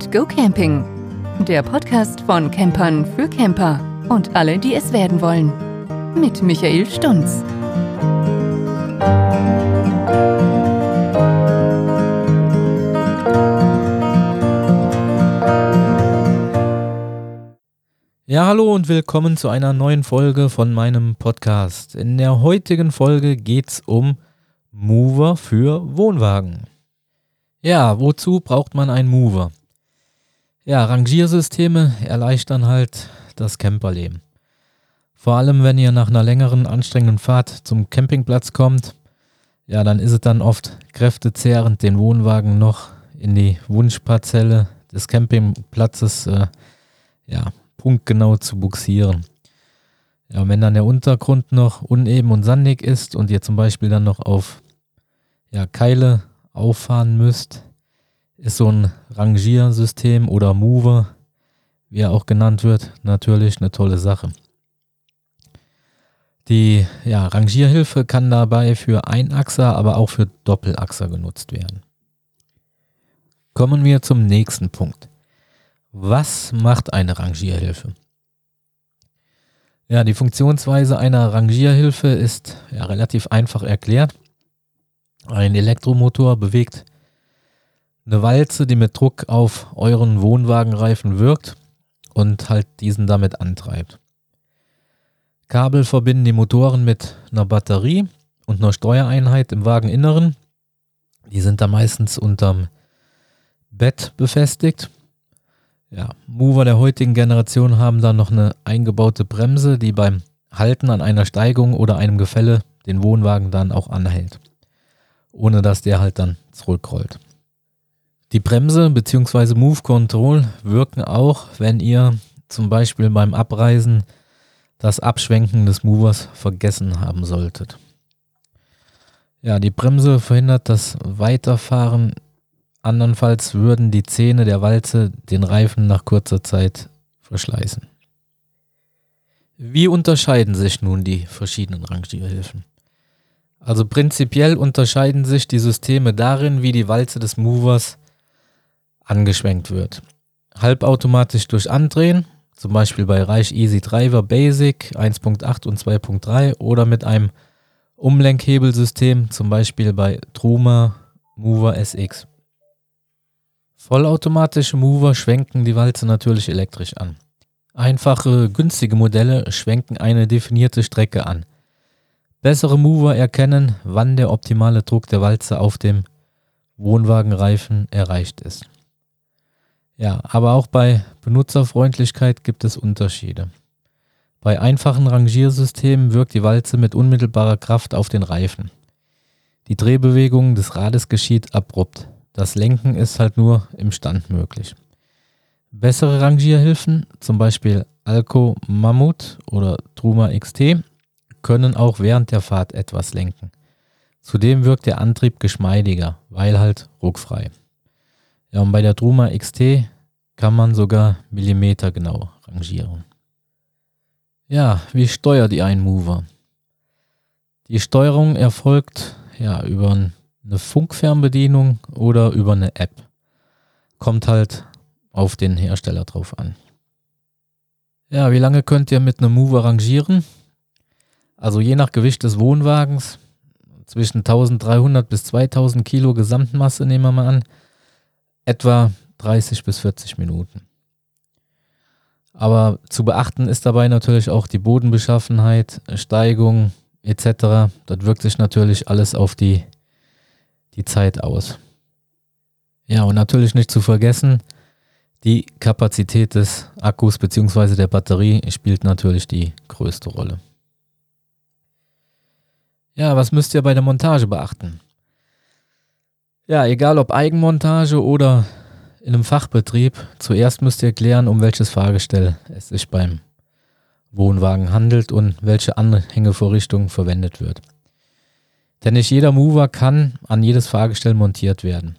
and Go Camping. Der Podcast von Campern für Camper und alle, die es werden wollen. Mit Michael Stunz. Ja, hallo und willkommen zu einer neuen Folge von meinem Podcast. In der heutigen Folge geht es um Mover für Wohnwagen. Ja, wozu braucht man einen Mover? Ja, Rangiersysteme erleichtern halt das Camperleben. Vor allem, wenn ihr nach einer längeren, anstrengenden Fahrt zum Campingplatz kommt, ja, dann ist es dann oft kräftezehrend, den Wohnwagen noch in die Wunschparzelle des Campingplatzes äh, ja, punktgenau zu buxieren. Ja, wenn dann der Untergrund noch uneben und sandig ist und ihr zum Beispiel dann noch auf ja, Keile auffahren müsst, ist so ein Rangiersystem oder Mover, wie er auch genannt wird, natürlich eine tolle Sache. Die ja, Rangierhilfe kann dabei für Einachser, aber auch für Doppelachser genutzt werden. Kommen wir zum nächsten Punkt. Was macht eine Rangierhilfe? Ja, die Funktionsweise einer Rangierhilfe ist ja, relativ einfach erklärt. Ein Elektromotor bewegt eine Walze, die mit Druck auf euren Wohnwagenreifen wirkt und halt diesen damit antreibt. Kabel verbinden die Motoren mit einer Batterie und einer Steuereinheit im Wageninneren. Die sind da meistens unterm Bett befestigt ja, Mover der heutigen Generation haben dann noch eine eingebaute Bremse, die beim Halten an einer Steigung oder einem Gefälle den Wohnwagen dann auch anhält, ohne dass der halt dann zurückrollt. Die Bremse bzw. Move Control wirken auch, wenn ihr zum Beispiel beim Abreisen das Abschwenken des Movers vergessen haben solltet. Ja, die Bremse verhindert das Weiterfahren Andernfalls würden die Zähne der Walze den Reifen nach kurzer Zeit verschleißen. Wie unterscheiden sich nun die verschiedenen Rangierhilfen? Also prinzipiell unterscheiden sich die Systeme darin, wie die Walze des Movers angeschwenkt wird. Halbautomatisch durch Andrehen, zum Beispiel bei Reich Easy Driver Basic 1.8 und 2.3 oder mit einem Umlenkhebelsystem, zum Beispiel bei Truma Mover SX. Vollautomatische Mover schwenken die Walze natürlich elektrisch an. Einfache, günstige Modelle schwenken eine definierte Strecke an. Bessere Mover erkennen, wann der optimale Druck der Walze auf dem Wohnwagenreifen erreicht ist. Ja, aber auch bei Benutzerfreundlichkeit gibt es Unterschiede. Bei einfachen Rangiersystemen wirkt die Walze mit unmittelbarer Kraft auf den Reifen. Die Drehbewegung des Rades geschieht abrupt. Das Lenken ist halt nur im Stand möglich. Bessere Rangierhilfen, zum Beispiel Alco Mammut oder Truma XT, können auch während der Fahrt etwas lenken. Zudem wirkt der Antrieb geschmeidiger, weil halt ruckfrei. Ja, und bei der Truma XT kann man sogar Millimeter genau rangieren. Ja, wie steuert ihr einen Mover? Die Steuerung erfolgt ja über ein eine Funkfernbedienung oder über eine App. Kommt halt auf den Hersteller drauf an. Ja, wie lange könnt ihr mit einem Mover rangieren? Also je nach Gewicht des Wohnwagens zwischen 1300 bis 2000 Kilo Gesamtmasse nehmen wir mal an, etwa 30 bis 40 Minuten. Aber zu beachten ist dabei natürlich auch die Bodenbeschaffenheit, Steigung etc. Das wirkt sich natürlich alles auf die die Zeit aus. Ja, und natürlich nicht zu vergessen, die Kapazität des Akkus bzw. der Batterie spielt natürlich die größte Rolle. Ja, was müsst ihr bei der Montage beachten? Ja, egal ob Eigenmontage oder in einem Fachbetrieb, zuerst müsst ihr klären, um welches Fahrgestell es sich beim Wohnwagen handelt und welche Anhängevorrichtung verwendet wird. Denn nicht jeder Mover kann an jedes Fahrgestell montiert werden.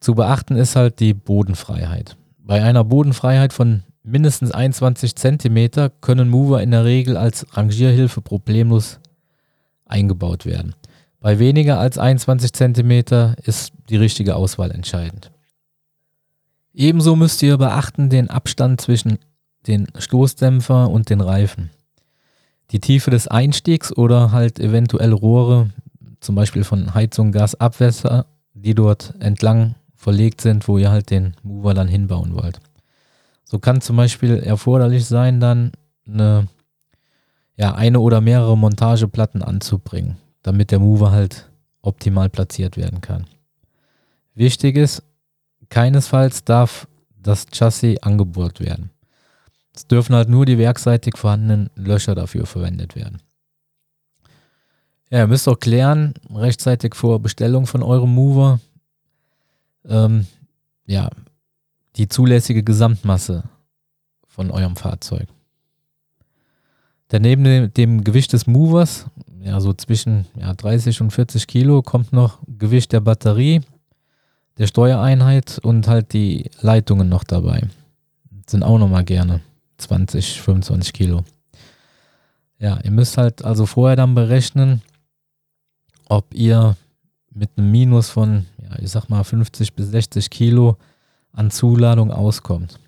Zu beachten ist halt die Bodenfreiheit. Bei einer Bodenfreiheit von mindestens 21 cm können Mover in der Regel als Rangierhilfe problemlos eingebaut werden. Bei weniger als 21 cm ist die richtige Auswahl entscheidend. Ebenso müsst ihr beachten den Abstand zwischen den Stoßdämpfer und den Reifen. Die Tiefe des Einstiegs oder halt eventuell Rohre, zum Beispiel von Heizung, Gas, Abwässer, die dort entlang verlegt sind, wo ihr halt den Mover dann hinbauen wollt. So kann zum Beispiel erforderlich sein, dann eine, ja, eine oder mehrere Montageplatten anzubringen, damit der Mover halt optimal platziert werden kann. Wichtig ist, keinesfalls darf das Chassis angebohrt werden. Es dürfen halt nur die werkseitig vorhandenen Löcher dafür verwendet werden. Ja, ihr müsst auch klären, rechtzeitig vor Bestellung von eurem Mover, ähm, ja, die zulässige Gesamtmasse von eurem Fahrzeug. Denn neben dem, dem Gewicht des Movers, ja, so zwischen ja, 30 und 40 Kilo, kommt noch Gewicht der Batterie, der Steuereinheit und halt die Leitungen noch dabei. Das sind auch nochmal gerne 20, 25 Kilo. Ja, ihr müsst halt also vorher dann berechnen, ob ihr mit einem Minus von, ja, ich sag mal 50 bis 60 Kilo an Zuladung auskommt.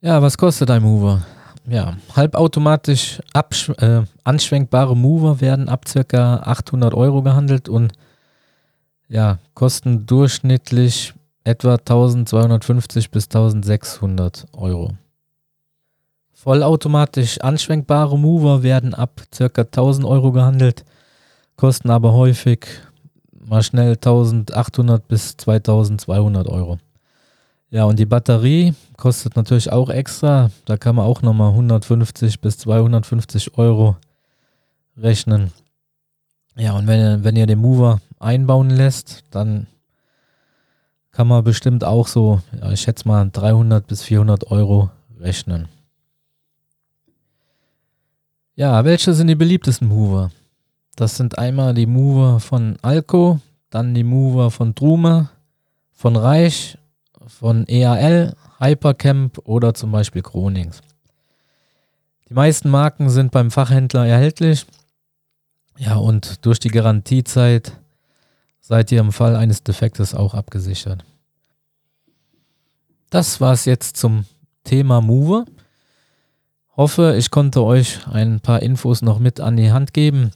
Ja, was kostet ein Mover? Ja, halbautomatisch äh, anschwenkbare Mover werden ab ca. 800 Euro gehandelt und ja, kosten durchschnittlich etwa 1250 bis 1600 Euro. Vollautomatisch anschwenkbare Mover werden ab ca. 1000 Euro gehandelt, kosten aber häufig mal schnell 1800 bis 2200 Euro. Ja, und die Batterie kostet natürlich auch extra. Da kann man auch nochmal 150 bis 250 Euro rechnen. Ja, und wenn, wenn ihr den Mover einbauen lässt, dann kann man bestimmt auch so, ja, ich schätze mal 300 bis 400 Euro rechnen. Ja, welche sind die beliebtesten Mover? Das sind einmal die Mover von Alco, dann die Mover von Trume, von Reich, von EAL, Hypercamp oder zum Beispiel Kronings. Die meisten Marken sind beim Fachhändler erhältlich. Ja, und durch die Garantiezeit seid ihr im Fall eines Defektes auch abgesichert. Das war es jetzt zum Thema Mover. Hoffe, ich konnte euch ein paar Infos noch mit an die Hand geben.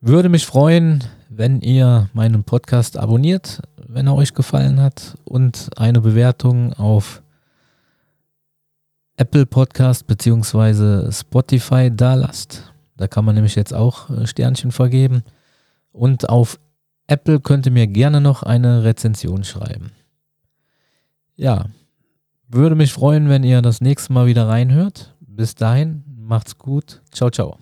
Würde mich freuen, wenn ihr meinen Podcast abonniert, wenn er euch gefallen hat und eine Bewertung auf Apple Podcast bzw. Spotify da lasst. Da kann man nämlich jetzt auch äh, Sternchen vergeben. Und auf Apple könnt ihr mir gerne noch eine Rezension schreiben. Ja, würde mich freuen, wenn ihr das nächste Mal wieder reinhört. Bis dahin, macht's gut. Ciao, ciao.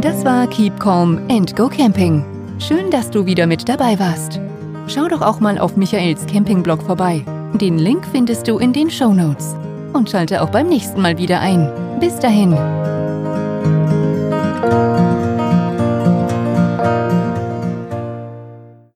Das war Keep Calm and Go Camping. Schön, dass du wieder mit dabei warst. Schau doch auch mal auf Michaels Campingblog vorbei. Den Link findest du in den Show Notes. Und schalte auch beim nächsten Mal wieder ein. Bis dahin.